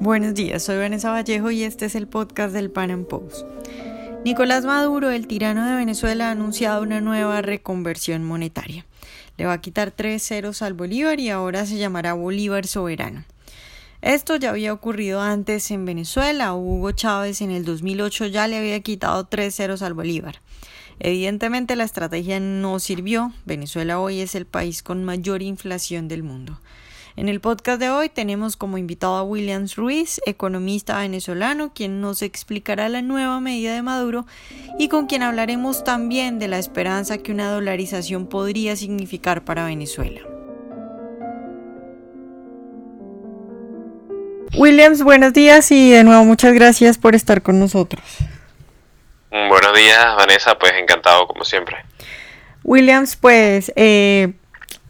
Buenos días, soy Vanessa Vallejo y este es el podcast del Pan Am Post. Nicolás Maduro, el tirano de Venezuela, ha anunciado una nueva reconversión monetaria. Le va a quitar tres ceros al Bolívar y ahora se llamará Bolívar Soberano. Esto ya había ocurrido antes en Venezuela. Hugo Chávez en el 2008 ya le había quitado tres ceros al Bolívar. Evidentemente la estrategia no sirvió. Venezuela hoy es el país con mayor inflación del mundo. En el podcast de hoy tenemos como invitado a Williams Ruiz, economista venezolano, quien nos explicará la nueva medida de Maduro y con quien hablaremos también de la esperanza que una dolarización podría significar para Venezuela. Williams, buenos días y de nuevo muchas gracias por estar con nosotros. Buenos días, Vanessa, pues encantado como siempre. Williams, pues eh,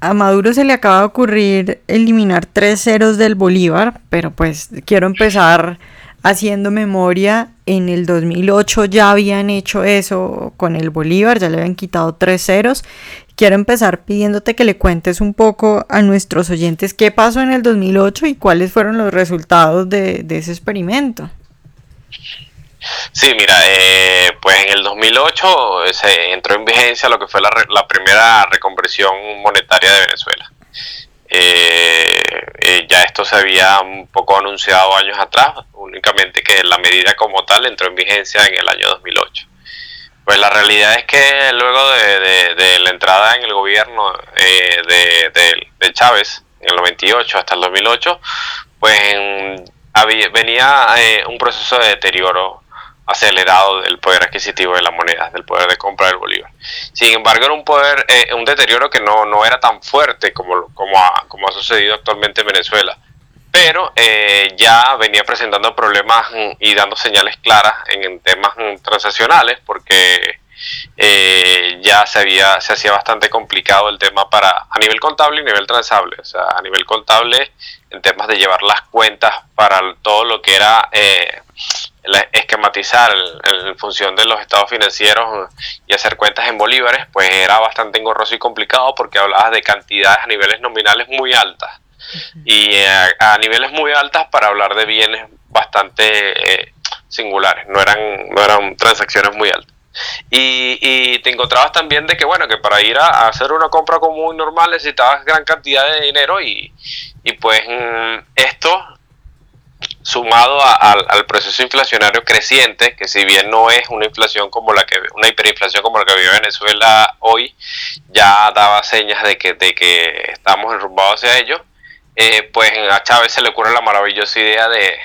a Maduro se le acaba de ocurrir eliminar tres ceros del Bolívar, pero pues quiero empezar haciendo memoria. En el 2008 ya habían hecho eso con el Bolívar, ya le habían quitado tres ceros. Quiero empezar pidiéndote que le cuentes un poco a nuestros oyentes qué pasó en el 2008 y cuáles fueron los resultados de, de ese experimento. Sí, mira, eh, pues en el 2008 eh, se entró en vigencia lo que fue la, la primera reconversión monetaria de Venezuela. Eh, ya esto se había un poco anunciado años atrás, únicamente que la medida como tal entró en vigencia en el año 2008. Pues la realidad es que luego de, la entrada en el gobierno de, de, Chávez, en el 98 hasta el 2008, pues venía un proceso de deterioro acelerado del poder adquisitivo de la moneda, del poder de compra del bolívar. Sin embargo, era un poder, eh, un deterioro que no, no era tan fuerte como, como, ha, como ha sucedido actualmente en Venezuela, pero eh, ya venía presentando problemas mm, y dando señales claras en, temas mm, transaccionales, porque eh, ya se, había, se hacía bastante complicado el tema para a nivel contable y nivel transable. O sea, a nivel contable, en temas de llevar las cuentas para todo lo que era esquematizar en función de los estados financieros y hacer cuentas en bolívares, pues era bastante engorroso y complicado porque hablabas de cantidades a niveles nominales muy altas y eh, a, niveles muy altas para hablar de bienes bastante eh, singulares, no eran, no eran transacciones muy altas. Y, te encontrabas también de que, bueno, que para ir a, hacer una compra común normal necesitabas gran cantidad de dinero y, y pues mm, esto sumado al proceso inflacionario creciente, que si bien no es una inflación como la que una hiperinflación como la que vive Venezuela hoy, ya daba señas de que, de que estamos enrumbados hacia ello, eh, pues a Chávez se le ocurre la maravillosa idea de,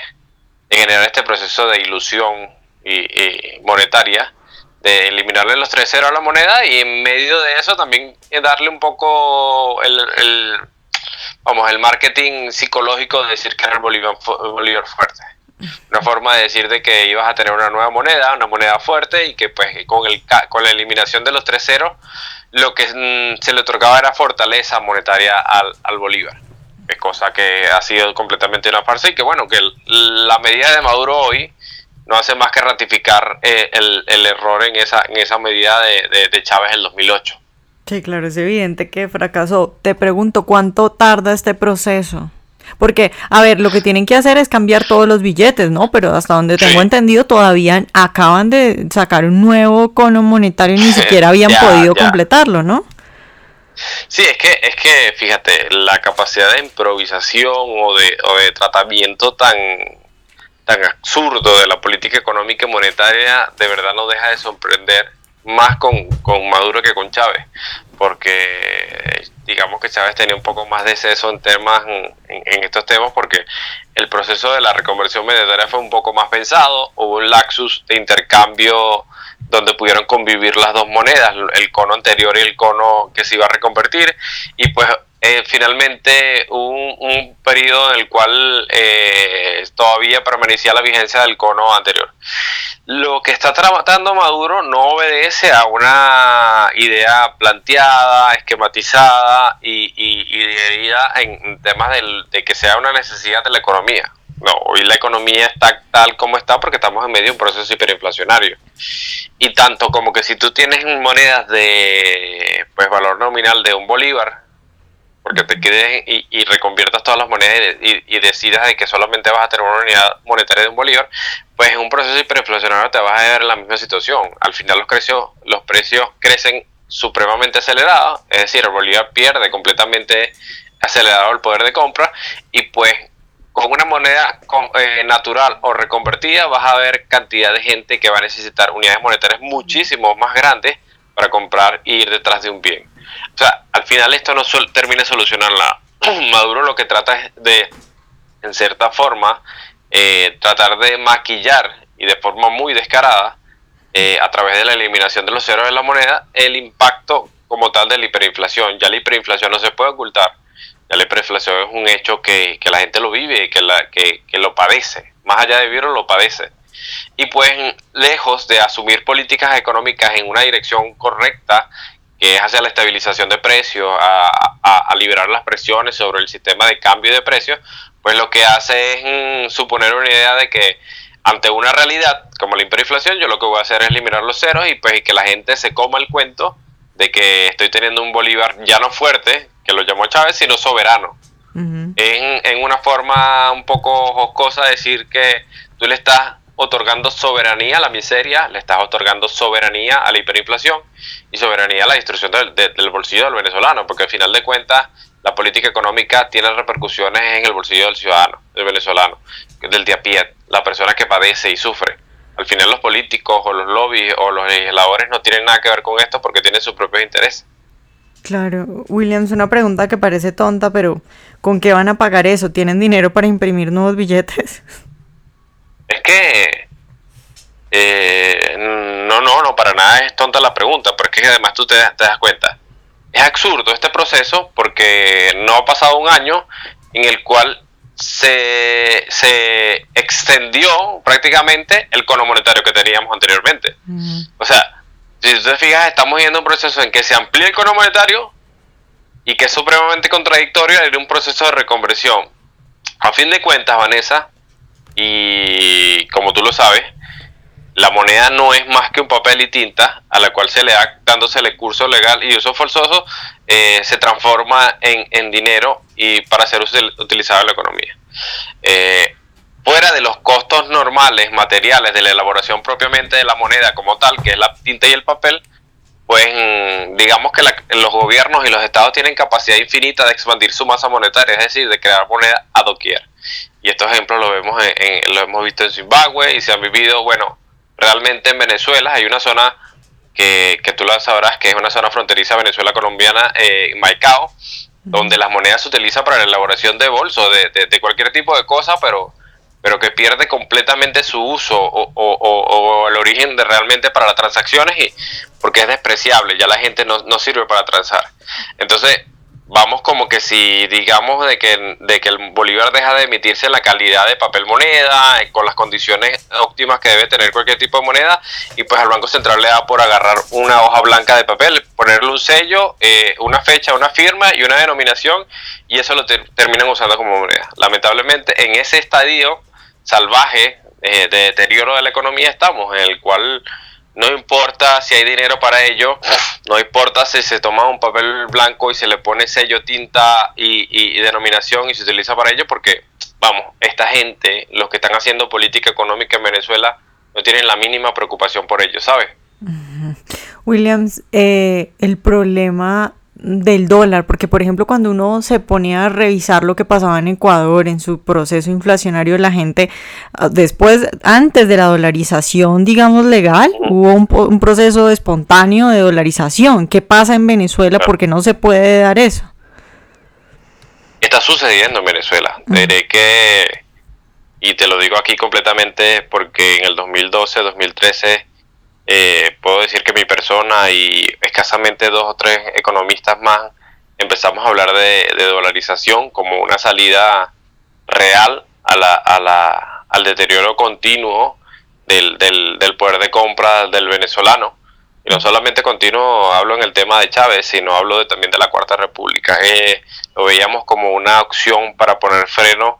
generar este proceso de ilusión y, monetaria, de eliminarle los tres ceros a la moneda y en medio de eso también darle un poco el vamos, el marketing psicológico de decir que era el Bolívar, Bolívar fuerte. Una forma de decir de que ibas a tener una nueva moneda, una moneda fuerte y que pues con, el, con la eliminación de los tres ceros lo que mm, se le otorgaba era fortaleza monetaria al, al Bolívar. Es cosa que ha sido completamente una farsa y que bueno, que la medida de Maduro hoy no hace más que ratificar eh, el, el, error en esa, en esa medida de, de, de Chávez en el 2008. Sí, claro, es evidente que fracasó. Te pregunto, ¿cuánto tarda este proceso? Porque, a ver, lo que tienen que hacer es cambiar todos los billetes, ¿no? Pero hasta donde tengo entendido, todavía acaban de sacar un nuevo cono monetario y ni siquiera habían podido completarlo, ¿no? Sí, es que, es que, fíjate, la capacidad de improvisación o de, o de tratamiento tan, tan absurdo de la política económica y monetaria de verdad no deja de sorprender más con, con, Maduro que con Chávez, porque digamos que Chávez tenía un poco más de seso en temas en, estos temas porque el proceso de la reconversión monetaria fue un poco más pensado, hubo un laxus de intercambio donde pudieron convivir las dos monedas, el cono anterior y el cono que se iba a reconvertir, y pues eh, finalmente un, un, periodo en el cual eh, todavía permanecía la vigencia del cono anterior. Lo que está tratando Maduro no obedece a una idea planteada, esquematizada y, y, en temas de que sea una necesidad de la economía. No, hoy la economía está tal como está porque estamos en medio de un proceso hiperinflacionario. Y tanto como que si tú tienes monedas de pues valor nominal de un bolívar, porque te quedes y, reconviertas todas las monedas y, decidas de que solamente vas a tener una unidad monetaria de un bolívar, pues en un proceso hiperinflacionario te vas a ver en la misma situación. Al final los precios, los precios crecen supremamente acelerados, es decir, el bolívar pierde completamente acelerado el poder de compra y pues con una moneda eh, natural o reconvertida vas a ver cantidad de gente que va a necesitar unidades monetarias muchísimo más grandes para comprar y ir detrás de un bien. O sea, al final esto no termina de solucionar nada. Maduro lo que trata es de, en cierta forma, eh, tratar de maquillar y de forma muy descarada, eh, a través de la eliminación de los ceros de la moneda, el impacto como tal de la hiperinflación. Ya la hiperinflación no se puede ocultar. Ya la hiperinflación es un hecho que, la gente lo vive y que, la, que, que lo padece. Más allá de vivirlo, lo padece. Y pues lejos de asumir políticas económicas en una dirección correcta que es hacia la estabilización de precios, a, liberar las presiones sobre el sistema de cambio de precios, pues lo que hace es mm, suponer una idea de que ante una realidad como la hiperinflación, yo lo que voy a hacer es eliminar los ceros y pues que la gente se coma el cuento de que estoy teniendo un Bolívar ya no fuerte, que lo llamó Chávez, sino soberano. en, en una forma un poco jocosa decir que tú le estás otorgando soberanía a la miseria, le estás otorgando soberanía a la hiperinflación y soberanía a la destrucción del, bolsillo del venezolano, porque al final de cuentas la política económica tiene repercusiones en el bolsillo del ciudadano, del venezolano, del a pie, la persona que padece y sufre. Al final los políticos o los lobbies o los legisladores no tienen nada que ver con esto porque tienen sus propios intereses. Claro, Williams, una pregunta que parece tonta, pero ¿con qué van a pagar eso? ¿Tienen dinero para imprimir nuevos billetes? Es que eh, no, no, no, para nada es tonta la pregunta, porque además tú te, das cuenta. Es absurdo este proceso porque no ha pasado un año en el cual se, se extendió prácticamente el cono monetario que teníamos anteriormente. O sea, si tú te fijas, estamos viendo un proceso en que se amplía el cono monetario y que es supremamente contradictorio en un proceso de reconversión. A fin de cuentas, Vanessa, y como tú lo sabes, la moneda no es más que un papel y tinta a la cual se le da dándosele curso legal y uso forzoso, eh, se transforma en, dinero y para ser utilizado en la economía. Eh, fuera de los costos normales, materiales de la elaboración propiamente de la moneda como tal, que es la tinta y el papel, pues mm, digamos que los gobiernos y los estados tienen capacidad infinita de expandir su masa monetaria, es decir, de crear moneda a doquier. Y estos ejemplos lo vemos en, lo hemos visto en Zimbabue y se han vivido, bueno, realmente en Venezuela hay una zona que, que tú la sabrás que es una zona fronteriza Venezuela-Colombiana, eh, Maicao, donde las monedas se utilizan para la elaboración de bolsos, de, de, cualquier tipo de cosa, pero, pero que pierde completamente su uso o, o, o, el origen de realmente para las transacciones y porque es despreciable, ya la gente no, no sirve para transar. Entonces, vamos como que si digamos de que, de que el Bolívar deja de emitirse la calidad de papel moneda, eh, con las condiciones óptimas que debe tener cualquier tipo de moneda, y pues al Banco Central le da por agarrar una hoja blanca de papel, ponerle un sello, eh, una fecha, una firma y una denominación, y eso lo terminan usando como moneda. Lamentablemente en ese estadio salvaje eh, de deterioro de la economía estamos, en el cual no importa si hay dinero para ello, no importa si se toma un papel blanco y se le pone sello, tinta y, denominación y se utiliza para ello, porque, vamos, esta gente, los que están haciendo política económica en Venezuela, no tienen la mínima preocupación por ello, ¿sabes? Williams, eh, el problema del dólar, porque por ejemplo cuando uno se ponía a revisar lo que pasaba en Ecuador en su proceso inflacionario, la gente ah, después, antes de la dolarización, digamos, legal, hubo un, proceso espontáneo de dolarización. ¿Qué pasa en Venezuela? porque no se puede dar eso? Está sucediendo en Venezuela. Diré que, y te lo digo aquí completamente porque en el 2012, 2013 eh, puedo decir que mi persona y escasamente dos o tres economistas más empezamos a hablar de, dolarización como una salida real a la, a la, al deterioro continuo del, del, poder de compra del venezolano. Y no solamente continuo hablo en el tema de Chávez, sino hablo también de la Cuarta República. Eh, lo veíamos como una opción para poner freno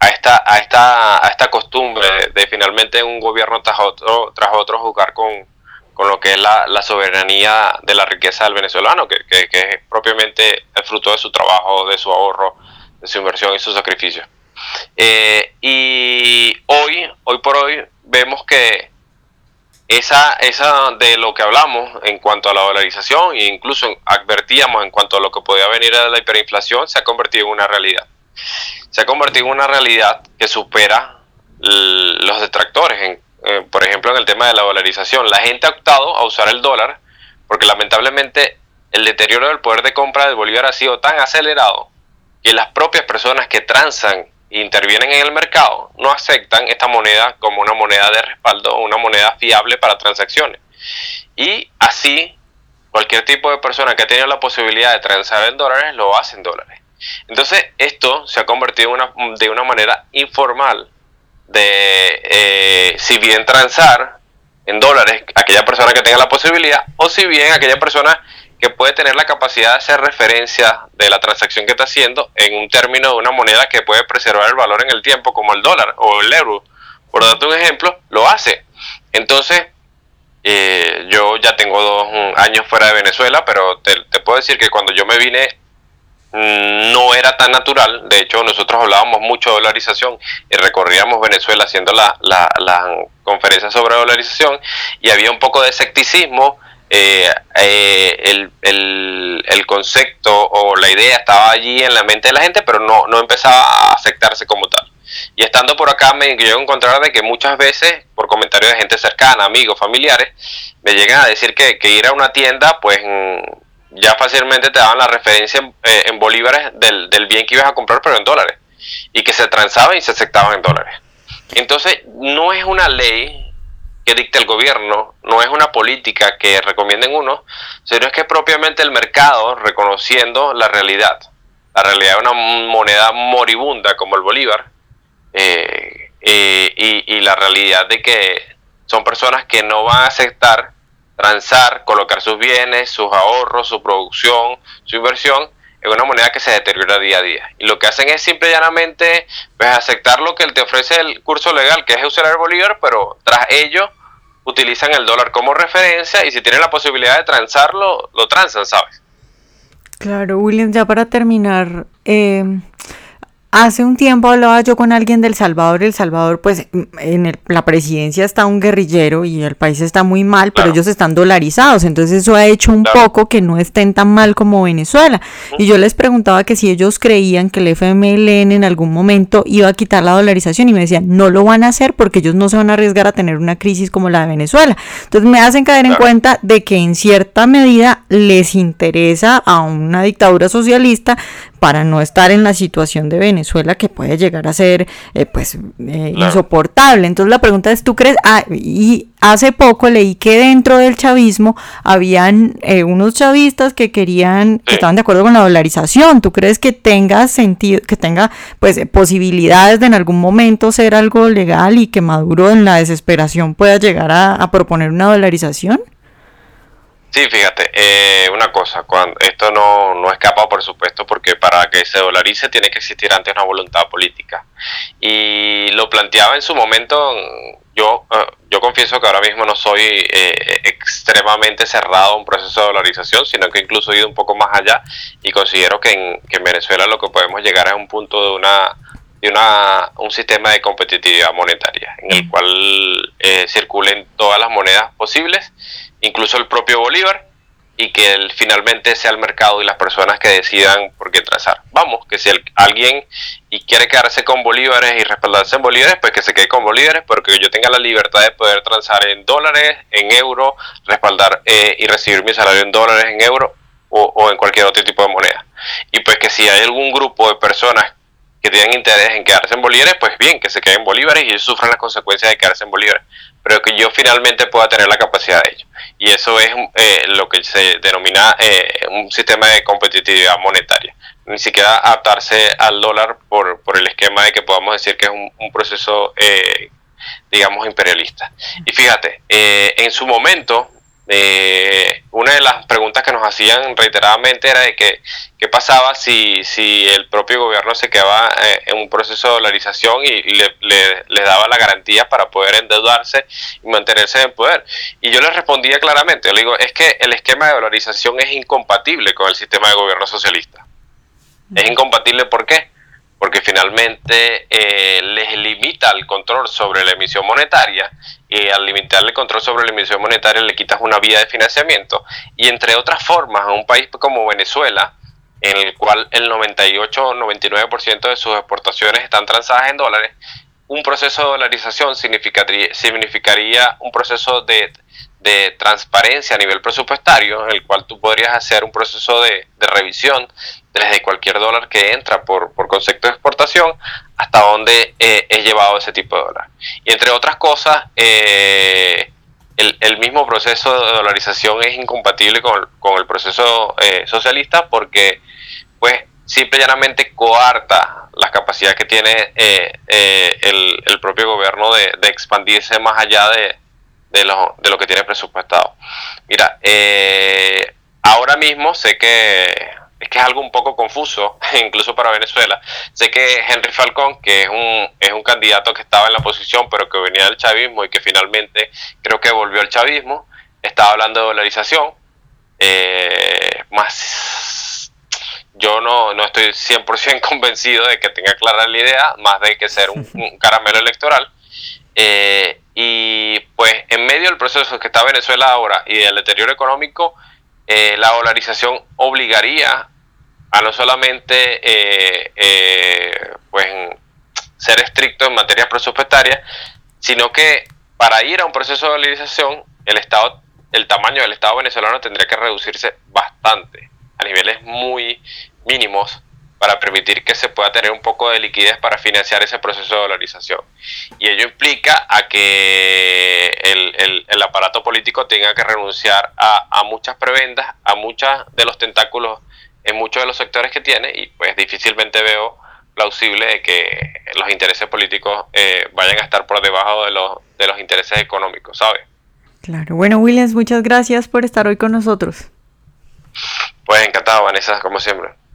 a esta, a esta, a esta costumbre finalmente un gobierno tras otro, tras otro jugar con, con lo que es la, soberanía de la riqueza del venezolano, que, es propiamente el fruto de su trabajo, de su ahorro, de su inversión y su sacrificio. Eh, y hoy, hoy por hoy, vemos que esa, esa de lo que hablamos en cuanto a la dolarización e incluso advertíamos en cuanto a lo que podía venir de la hiperinflación, se ha convertido en una realidad. Se ha convertido en una realidad que supera los detractores. En, eh, por ejemplo, en el tema de la dolarización, la gente ha optado a usar el dólar porque lamentablemente el deterioro del poder de compra del bolívar ha sido tan acelerado que las propias personas que transan intervienen en el mercado no aceptan esta moneda como una moneda de respaldo o una moneda fiable para transacciones. Y así, cualquier tipo de persona que ha tenido la posibilidad de transar en dólares lo hace en dólares. Entonces, esto se ha convertido una, de una manera informal de, eh, si bien transar en dólares aquella persona que tenga la posibilidad, o si bien aquella persona que puede tener la capacidad de hacer referencia de la transacción que está haciendo en un término de una moneda que puede preservar el valor en el tiempo, como el dólar o el euro, por darte un ejemplo, lo hace. Entonces, eh, yo ya tengo dos años fuera de Venezuela, pero te, puedo decir que cuando yo me vine no era tan natural. De hecho, nosotros hablábamos mucho de dolarización y recorríamos Venezuela haciendo la, la, la conferencia sobre dolarización y había un poco de escepticismo eh, eh, el, el, concepto o la idea estaba allí en la mente de la gente, pero no, no empezaba a aceptarse como tal. Y estando por acá me llego a encontrar de que muchas veces, por comentarios de gente cercana, amigos, familiares, me llegan a decir que, ir a una tienda, pues ya fácilmente te daban la referencia en, eh, en bolívares del, del, bien que ibas a comprar, pero en dólares. Y que se transaban y se aceptaban en dólares. Entonces, no es una ley que dicta el gobierno, no es una política que recomienden uno, sino es que propiamente el mercado reconociendo la realidad, la realidad de una moneda moribunda como el bolívar, eh, eh, y, la realidad de que son personas que no van a aceptar transar, colocar sus bienes, sus ahorros, su producción, su inversión en una moneda que se deteriora día a día. Y lo que hacen es simple y llanamente pues, aceptar lo que te ofrece el curso legal, que es usar el bolívar, pero tras ello utilizan el dólar como referencia y si tienen la posibilidad de transarlo, lo transan, ¿sabes? Claro, William, ya para terminar, eh, Hace un tiempo hablaba yo con alguien del Salvador. El Salvador, pues en la presidencia está un guerrillero y el país está muy mal, pero ellos están dolarizados. Entonces eso ha hecho un poco que no estén tan mal como Venezuela. Y yo les preguntaba que si ellos creían que el FMLN en algún momento iba a quitar la dolarización y me decían, no lo van a hacer porque ellos no se van a arriesgar a tener una crisis como la de Venezuela. Entonces me hacen caer en cuenta de que en cierta medida les interesa a una dictadura socialista para no estar en la situación de Venezuela que puede llegar a ser eh, pues eh, insoportable. Entonces la pregunta es, ¿tú crees? Ah, y hace poco leí que dentro del chavismo habían eh, unos chavistas que querían, que estaban de acuerdo con la dolarización. ¿Tú crees que tenga sentido, que tenga pues posibilidades de en algún momento ser algo legal y que Maduro en la desesperación pueda llegar a proponer una dolarización? Sí, fíjate, eh, una cosa, cuando esto no, no escapa, por supuesto, porque para que se dolarice tiene que existir antes una voluntad política. Y lo planteaba en su momento, yo, eh, yo confieso que ahora mismo no soy eh, extremadamente cerrado a un proceso de dolarización, sino que incluso he ido un poco más allá y considero que en, que en Venezuela lo que podemos llegar es un punto de una de una, un sistema de competitividad monetaria en el cual circulen todas las monedas posibles incluso el propio Bolívar, y que el, finalmente sea el mercado y las personas que decidan por qué trazar. Vamos, que si alguien y quiere quedarse con bolívares y respaldarse en bolívares, pues que se quede con bolívares, porque yo tenga la libertad de poder transar en dólares, en euros, respaldar eh, y recibir mi salario en dólares, en euros o, o en cualquier otro tipo de moneda. Y pues que si hay algún grupo de personas que tienen interés en quedarse en bolívares, pues bien, que se queden en bolívares y ellos sufran las consecuencias de quedarse en bolívares pero que yo finalmente pueda tener la capacidad de ello. Y eso es eh, lo que se denomina eh, un sistema de competitividad monetaria. Ni siquiera adaptarse al dólar por, por el esquema de que podamos decir que es un, proceso, eh, digamos, imperialista. Y fíjate, en su momento, eh, una de las preguntas que nos hacían reiteradamente era de que qué pasaba si, si el propio gobierno se quedaba eh, en un proceso de dolarización y, le, le, daba la garantía para poder endeudarse y mantenerse en poder. Y yo les respondía claramente, yo le digo, es que el esquema de dolarización es incompatible con el sistema de gobierno socialista. Es incompatible, ¿por qué? Porque finalmente eh, les limita el control sobre la emisión monetaria y al limitarle el control sobre la emisión monetaria le quitas una vía de financiamiento. Y entre otras formas a un país como Venezuela en el cual el 98 o 99% de sus exportaciones están transadas en dólares, un proceso de dolarización significaría, significaría un proceso de, de, transparencia a nivel presupuestario, en el cual tú podrías hacer un proceso de, de revisión desde cualquier dólar que entra por, por concepto de exportación hasta dónde eh, es llevado ese tipo de dólar. Y entre otras cosas, eh, el, el, mismo proceso de dolarización es incompatible con, con el proceso eh, socialista porque, pues, simple y llanamente coarta las capacidades que tiene el, el, propio gobierno de, de, expandirse más allá de, de, lo, de lo que tiene presupuestado. Mira, ahora mismo sé que es que es algo un poco confuso, incluso para Venezuela. Sé que Henry Falcón, que es un, es un candidato que estaba en la posición, pero que venía del chavismo y que finalmente creo que volvió al chavismo, estaba hablando de dolarización. Eh, más yo no, no estoy 100% convencido de que tenga clara la idea, más de que ser un, caramelo electoral. Eh, y pues en medio del proceso que está Venezuela ahora y del deterioro económico, eh, la dolarización obligaría a no solamente eh, eh, pues, ser estricto en materia presupuestaria, sino que para ir a un proceso de dolarización, el Estado, el tamaño del Estado venezolano tendría que reducirse bastante, a niveles muy mínimos, para permitir que se pueda tener un poco de liquidez para financiar ese proceso de dolarización. Y ello implica a que el, el, aparato político tenga que renunciar a, a muchas prebendas, a muchos de los tentáculos en muchos de los sectores que tiene y pues difícilmente veo plausible de que los intereses políticos eh, vayan a estar por debajo de los, de los intereses económicos, ¿sabes? Claro, bueno Williams, muchas gracias por estar hoy con nosotros. Pues encantado, Vanessa, como siempre.